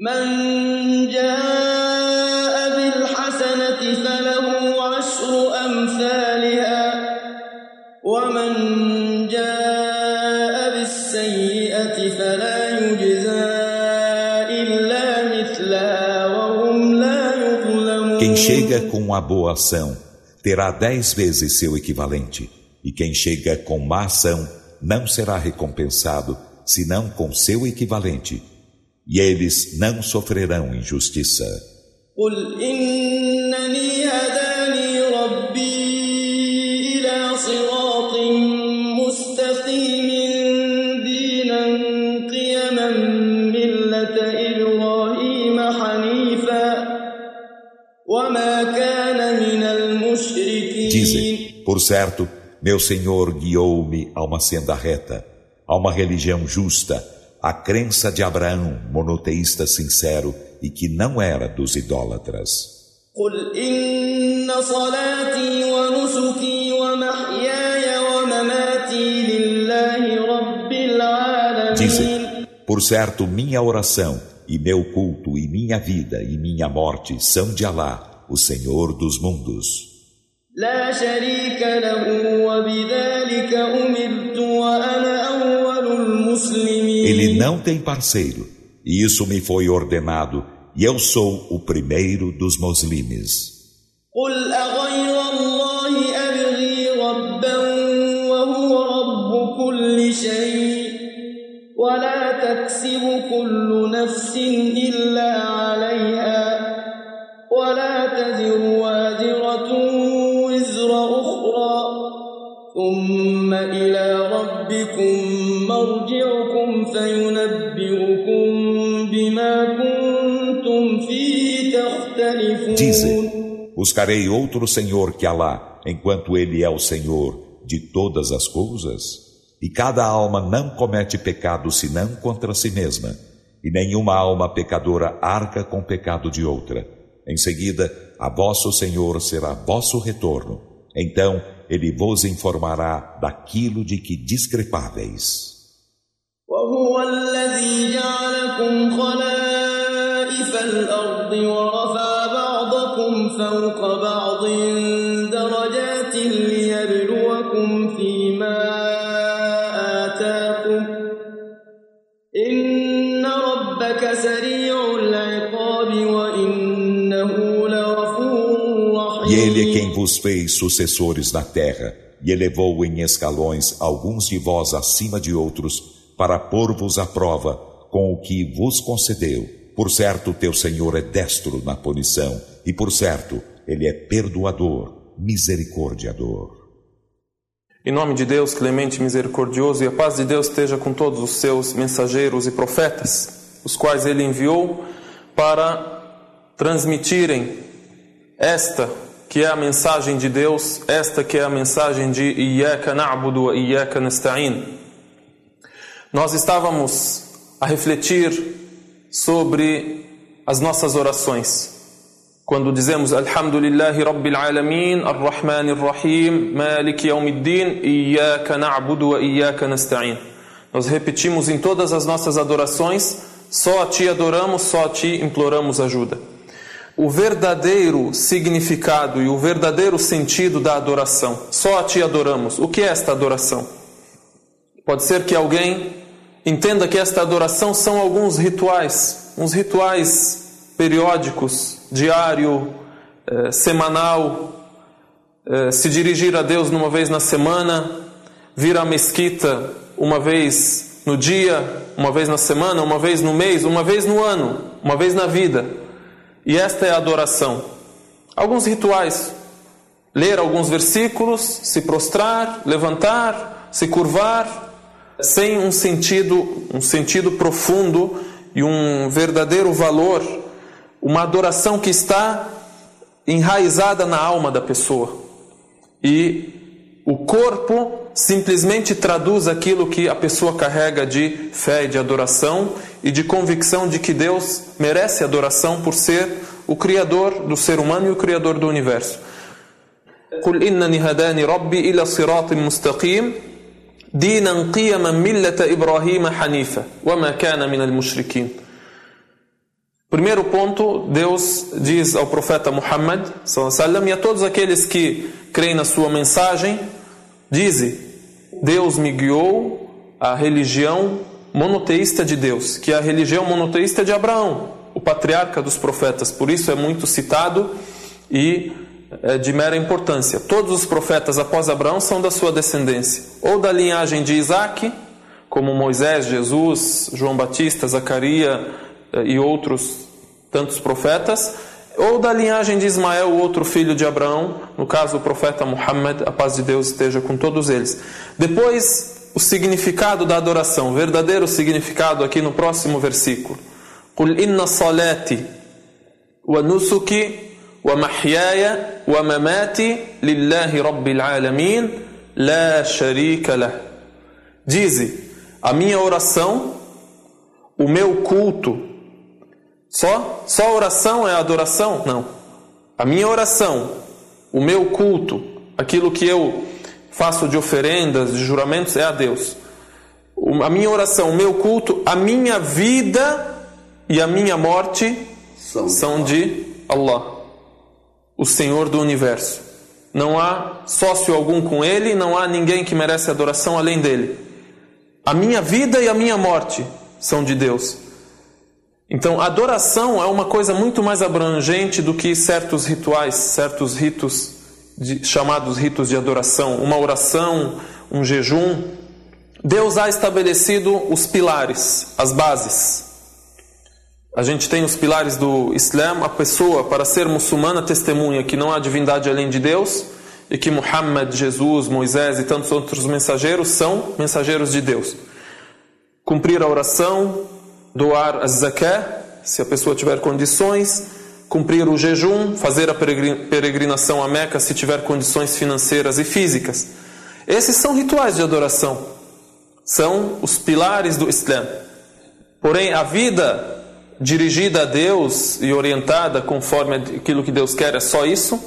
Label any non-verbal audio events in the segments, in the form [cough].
من جاء بالحسنة فله عشر أمثالها ومن جاء بالسيئة فلا يجزى إلا مثلها وهم لا يظلمون Quem chega com a boa ação terá dez vezes seu equivalente, e quem chega com má ação não será recompensado senão com seu equivalente, e eles não sofrerão injustiça. Dizem, por certo, meu Senhor guiou-me a uma senda reta, a uma religião justa a crença de Abraão, monoteísta sincero e que não era dos idólatras. قل إن صلاتي ونسكي ومحياي ومماتي لله رب العالمين Dizem, por certo, minha oração e meu culto e minha vida e minha morte são de Alá, o Senhor dos mundos. لا شريك له وبذلك أمرت وأنا أول المسلمين Ele não tem parceiro, e isso me foi ordenado, e eu sou o primeiro dos muslimes. قل أغير الله أبغي ربا وهو رب كل شيء ولا تكسب كل نفس إلا تختلفون Dizem, buscarei outro Senhor que Alá, enquanto Ele é o Senhor de todas as coisas? E cada alma não comete pecado senão contra si mesma, e nenhuma alma pecadora arca com pecado de outra. Em seguida, a vosso Senhor será vosso retorno. Então, Ele vos informará daquilo de que discrepáveis. وهو الذي جعلكم خلائف الأرض ورفع بعضكم فوق بعض درجات ليبلوكم فيما آتاكم إن ربك سريع العقاب وإنه لغفور E Ele é رحيم quem vos fez sucessores na terra, e elevou em escalões alguns de vós acima de outros, para pôr-vos à prova com o que vos concedeu. Por certo, teu Senhor é destro na punição, e por certo, Ele é perdoador, misericordiador. Em nome de Deus, clemente misericordioso, e a paz de Deus esteja com todos os seus mensageiros e profetas, os quais ele enviou para transmitirem esta que é a mensagem de Deus, esta que é a mensagem de Iyaka na'budu wa Iyaka nasta'in. Nós estávamos a refletir sobre as nossas orações. Quando dizemos Alhamdulillahi Rabbil Alamin, Ar-Rahman Ar-Rahim, Malik Yawmiddin, Iyaka na'budu wa Iyaka nasta'in. Nós repetimos em todas as nossas adorações, só a Ti adoramos, só a Ti imploramos ajuda. O verdadeiro significado e o verdadeiro sentido da adoração, só a Ti adoramos. O que é esta adoração? Pode ser que alguém entenda que esta adoração são alguns rituais, uns rituais periódicos, diário, eh, semanal, eh, se dirigir a Deus uma vez na semana, vir à mesquita uma vez no dia, uma vez na semana, uma vez no mês, uma vez no ano, uma vez na vida. E esta é a adoração. Alguns rituais: ler alguns versículos, se prostrar, levantar, se curvar, sem um sentido, um sentido profundo e um verdadeiro valor, uma adoração que está enraizada na alma da pessoa. E o corpo simplesmente traduz aquilo que a pessoa carrega de fé e de adoração e de convicção de que Deus merece adoração por ser o criador do ser humano e o criador do universo. قل إنني هداني ربي إلى صراط مستقيم دينا قيما ملة إبراهيم حنيفا وما كان من المشركين Primeiro ponto, Deus diz ao profeta Muhammad sallam, e a todos aqueles que creem na sua mensagem, dize: Deus me guiou à religião monoteísta de Deus, que é a religião monoteísta de Abraão, o patriarca dos profetas. Por isso é muito citado e é de mera importância. Todos os profetas após Abraão são da sua descendência, ou da linhagem de Isaac, como Moisés, Jesus, João Batista, Zacarias eh, e outros tantos profetas, ou da linhagem de Ismael, o outro filho de Abraão, no caso o profeta Muhammad, a paz de Deus esteja com todos eles. Depois, o significado da adoração, o verdadeiro significado aqui no próximo versículo. قل إن صلاتي ونسكي ومحياي ومماتي لله رب العالمين لا شريك له. Dize, a minha oração, o meu culto. Só? Só oração é adoração? Não. A minha oração, o meu culto, aquilo que eu faço de oferendas, de juramentos, é a Deus. A minha oração, o meu culto, a minha vida e a minha morte são, são de Allah, o Senhor do universo. Não há sócio algum com Ele, não há ninguém que merece adoração além dele. A minha vida e a minha morte são de Deus. Então, adoração é uma coisa muito mais abrangente do que certos rituais, certos ritos de, chamados ritos de adoração, uma oração, um jejum. Deus há estabelecido os pilares, as bases. A gente tem os pilares do Islã, a pessoa para ser muçulmana testemunha que não há divindade além de Deus e que Muhammad, Jesus, Moisés e tantos outros mensageiros são mensageiros de Deus. Cumprir a oração, doar a zakat, se a pessoa tiver condições, cumprir o jejum, fazer a peregrinação a Meca se tiver condições financeiras e físicas. Esses são rituais de adoração. São os pilares do Islã. Porém, a vida dirigida a Deus e orientada conforme aquilo que Deus quer é só isso?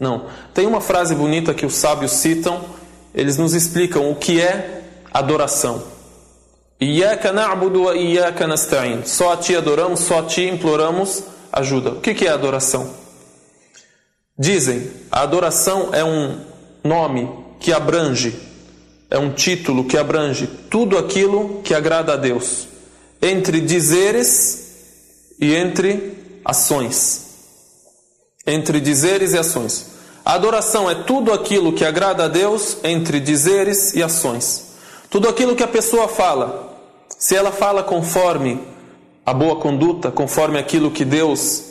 Não. Tem uma frase bonita que os sábios citam, eles nos explicam o que é adoração. Iyaka na'budu wa. Só a ti adoramos, só a ti imploramos ajuda. O que é adoração? Dizem, a adoração é um nome que abrange, é um título que abrange tudo aquilo que agrada a Deus, entre dizeres e entre ações entre dizeres e ações. A adoração é tudo aquilo que agrada a Deus entre dizeres e ações. Tudo aquilo que a pessoa fala, se ela fala conforme a boa conduta, conforme aquilo que Deus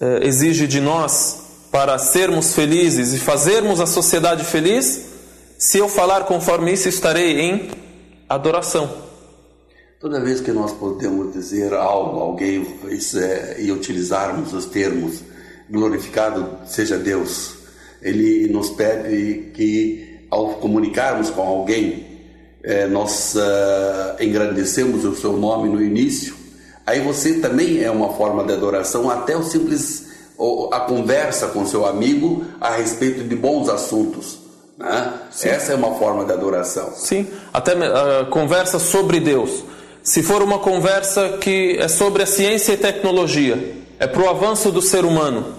eh, exige de nós para sermos felizes e fazermos a sociedade feliz, se eu falar conforme isso, estarei em adoração. Toda vez que nós podemos dizer algo, alguém é, e utilizarmos os termos glorificado seja Deus. Ele nos pede que, ao comunicarmos com alguém, é, nós uh, engrandecemos o seu nome no início. Aí você também é uma forma de adoração, até o simples a conversa com seu amigo a respeito de bons assuntos. Né? Essa é uma forma de adoração. Sim, até uh, conversa sobre Deus. Se for uma conversa que é sobre a ciência e tecnologia, é para o avanço do ser humano.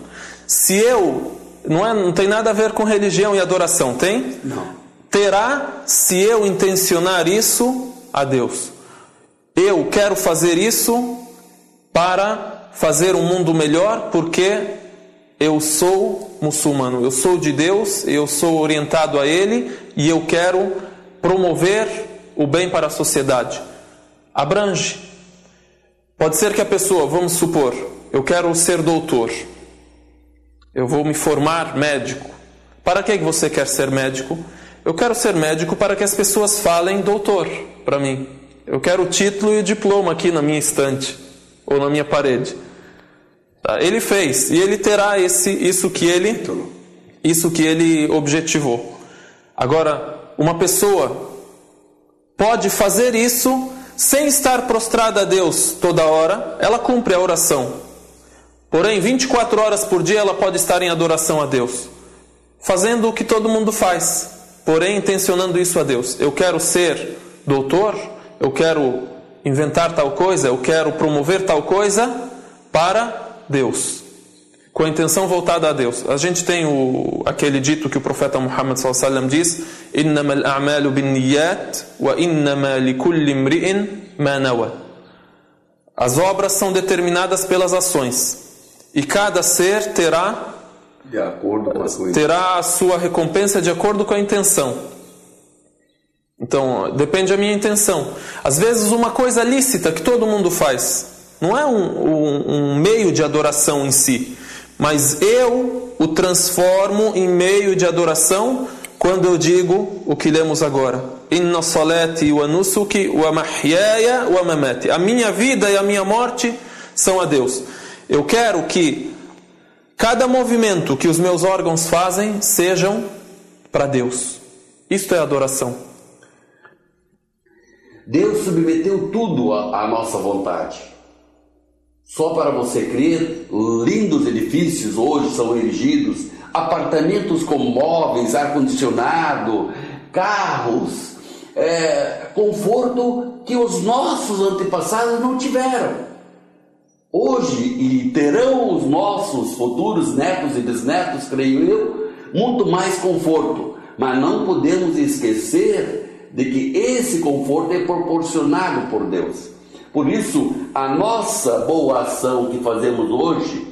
Se eu. Não, é, não tem nada a ver com religião e adoração, tem? Não. Terá se eu intencionar isso a Deus. Eu quero fazer isso para fazer um mundo melhor porque eu sou muçulmano, eu sou de Deus, eu sou orientado a Ele e eu quero promover o bem para a sociedade. Abrange. Pode ser que a pessoa, vamos supor, eu quero ser doutor. Eu vou me formar médico. Para que você quer ser médico? Eu quero ser médico para que as pessoas falem doutor para mim. Eu quero o título e o diploma aqui na minha estante ou na minha parede. Tá? Ele fez e ele terá esse isso que ele isso que ele objetivou. Agora, uma pessoa pode fazer isso sem estar prostrada a Deus toda hora, ela cumpre a oração. Porém, 24 horas por dia ela pode estar em adoração a Deus, fazendo o que todo mundo faz, porém intencionando isso a Deus. Eu quero ser doutor, eu quero inventar tal coisa, eu quero promover tal coisa, para Deus, com a intenção voltada a Deus. A gente tem o, aquele dito que o profeta Muhammad sallam diz: "Innama al-a'malu bin-niyyat wa innama likulli imri'in ma nawa." As obras são determinadas pelas ações e cada ser terá a sua terá a sua recompensa de acordo com a intenção. Então, depende da minha intenção. Às vezes, uma coisa lícita que todo mundo faz, não é um, um, um meio de adoração em si, mas eu o transformo em meio de adoração quando eu digo o que lemos agora. A minha vida e a minha morte são a Deus. Eu quero que cada movimento que os meus órgãos fazem sejam para Deus. Isto é adoração. Deus submeteu tudo à nossa vontade. Só para você crer, lindos edifícios hoje são erigidos, apartamentos com móveis, ar-condicionado, carros, é, conforto que os nossos antepassados não tiveram. Hoje, e terão os nossos futuros netos e bisnetos, creio eu, muito mais conforto. Mas não podemos esquecer de que esse conforto é proporcionado por Deus. Por isso, a nossa boa ação que fazemos hoje,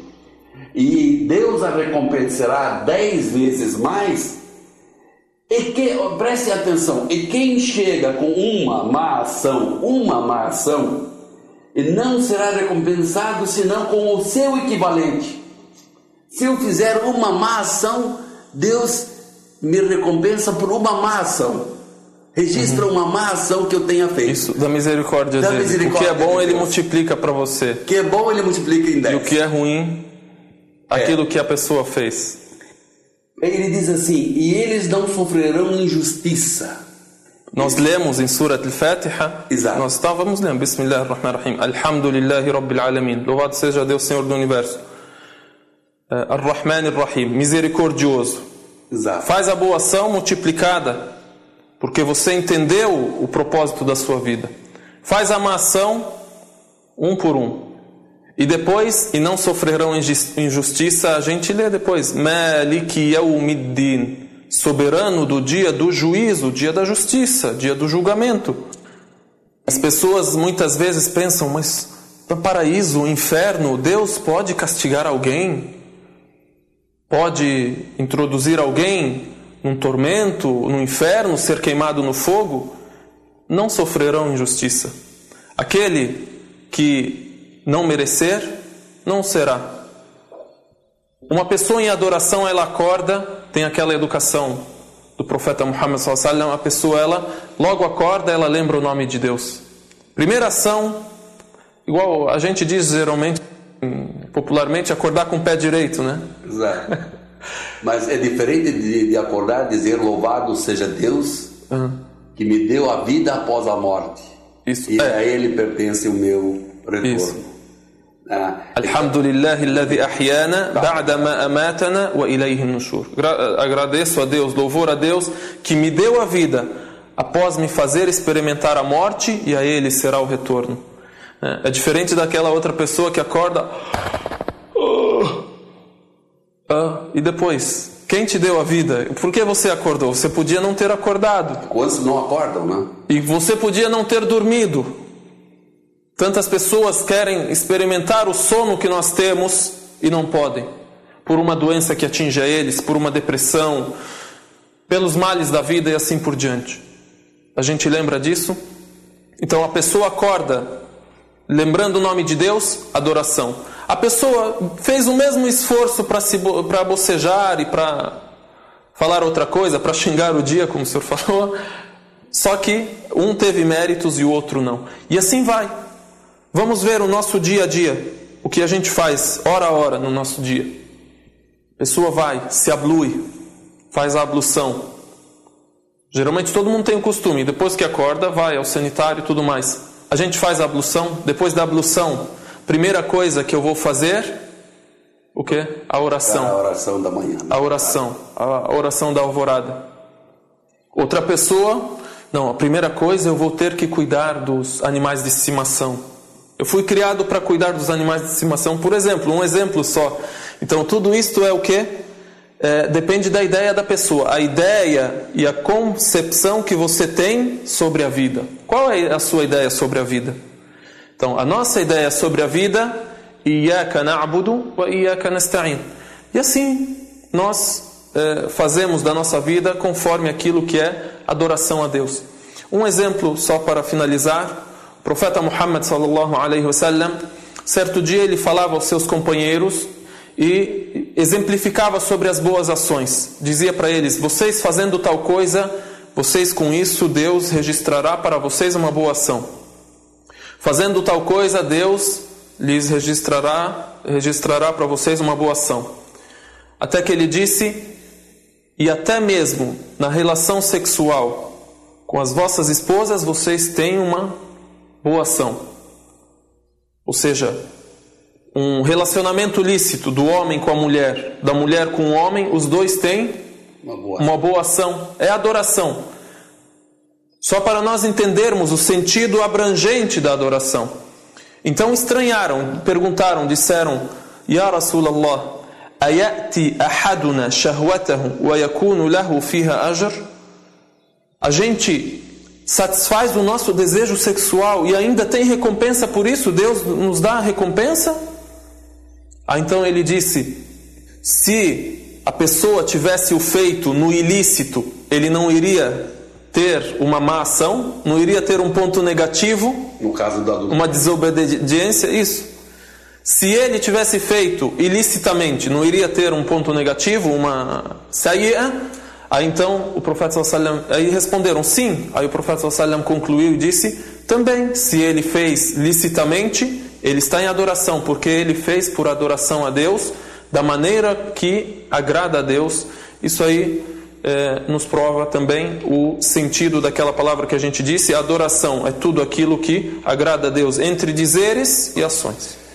e Deus a recompensará dez vezes mais, e que, preste atenção, e quem chega com uma má ação, uma má ação, não será recompensado senão com o seu equivalente. Se eu fizer uma má ação, Deus me recompensa por uma má ação. Registra uhum. uma má ação que eu tenha feito. Isso, da misericórdia da dele. Misericórdia o que é bom, de ele multiplica para você. O que é bom, ele multiplica em 10. E o que é ruim, é. aquilo que a pessoa fez. Ele diz assim: E eles não sofrerão injustiça. Nós lemos em Surat Al-Fatiha. Exato. Nós estávamos lendo. Bismillah ar-Rahman ar-Rahim. Alhamdulillahi Rabbil Alamin. Louvado seja Deus, Senhor do Universo. Uh, Ar-Rahman ar-Rahim. Misericordioso. Exato. Faz a boa ação multiplicada. Porque você entendeu o propósito da sua vida. Faz a má ação um por um. E depois, e não sofrerão injustiça, a gente lê depois. Maliki yawmiddin soberano do dia do juízo, dia da justiça, dia do julgamento. As pessoas muitas vezes pensam, mas para paraíso, inferno, Deus pode castigar alguém? Pode introduzir alguém num tormento, no inferno, ser queimado no fogo? Não sofrerão injustiça. Aquele que não merecer, não será. Uma pessoa em adoração, ela acorda tem aquela educação do profeta Muhammad sallallahu a pessoa ela logo acorda, ela lembra o nome de Deus. Primeira ação, igual a gente diz geralmente popularmente acordar com o pé direito, né? Exato. Mas é diferente de, de acordar e dizer louvado seja Deus uhum. que me deu a vida após a morte. Isso. E é. a Ele pertence o meu retorno. Isso. Alhamdulillah ba'da ma amatana wa ilayhi nushur. Agradeço a Deus, louvor a Deus que me deu a vida após me fazer experimentar a morte e a ele será o retorno. É diferente daquela outra pessoa que acorda ah, e depois, quem te deu a vida? Por que você acordou? Você podia não ter acordado. Quantos não acordam, né? E você podia não ter dormido. Tantas pessoas querem experimentar o sono que nós temos e não podem, por uma doença que atinge a eles, por uma depressão, pelos males da vida e assim por diante. A gente lembra disso? Então a pessoa acorda lembrando o nome de Deus, adoração. A pessoa fez o mesmo esforço para bocejar e para falar outra coisa, para xingar o dia, como o senhor [laughs] falou, só que um teve méritos e o outro não. E assim vai. Vamos ver o nosso dia a dia, o que a gente faz hora a hora no nosso dia. A pessoa vai, se ablui, faz a ablução. Geralmente todo mundo tem o costume, depois que acorda, vai ao sanitário e tudo mais. A gente faz a ablução, depois da ablução, primeira coisa que eu vou fazer, o que? A oração. A oração da manhã. Né? A oração, a oração da alvorada. Outra pessoa, não, a primeira coisa eu vou ter que cuidar dos animais de estimação Eu fui criado para cuidar dos animais de estimação, por exemplo, um exemplo só. Então, tudo isto é o que? É, depende da ideia da pessoa, a ideia e a concepção que você tem sobre a vida. Qual é a sua ideia sobre a vida? Então, a nossa ideia sobre a vida, Iyaka na'budu wa Iyaka nasta'in. E assim, nós é, fazemos da nossa vida conforme aquilo que é adoração a Deus. Um exemplo só para finalizar, o profeta Muhammad sallallahu alaihi wasallam, certo dia ele falava aos seus companheiros e exemplificava sobre as boas ações. Dizia para eles: vocês fazendo tal coisa, vocês com isso Deus registrará para vocês uma boa ação. Fazendo tal coisa, Deus lhes registrará registrará para vocês uma boa ação. Até que ele disse: e até mesmo na relação sexual com as vossas esposas, vocês têm uma boa ação. Ou seja, um relacionamento lícito do homem com a mulher, da mulher com o homem, os dois têm uma boa, uma boa ação. É adoração. Só para nós entendermos o sentido abrangente da adoração. Então estranharam, perguntaram, disseram: Ya Rasulallah, ayati ahaduna shahwatahu wa yakunu lahu fiha ajr? A gente satisfaz o nosso desejo sexual e ainda tem recompensa por isso? Deus nos dá a recompensa? Ah, então ele disse: se a pessoa tivesse o feito no ilícito, ele não iria ter uma má ação, não iria ter um ponto negativo, no caso da uma desobediência, isso. Se ele tivesse feito ilicitamente, não iria ter um ponto negativo, uma saia. Aí então o profeta sallam, aí responderam sim. Aí o profeta sallam concluiu e disse: também, se ele fez licitamente, ele está em adoração, porque ele fez por adoração a Deus, da maneira que agrada a Deus. Isso aí é, nos prova também o sentido daquela palavra que a gente disse: adoração é tudo aquilo que agrada a Deus, entre dizeres e ações.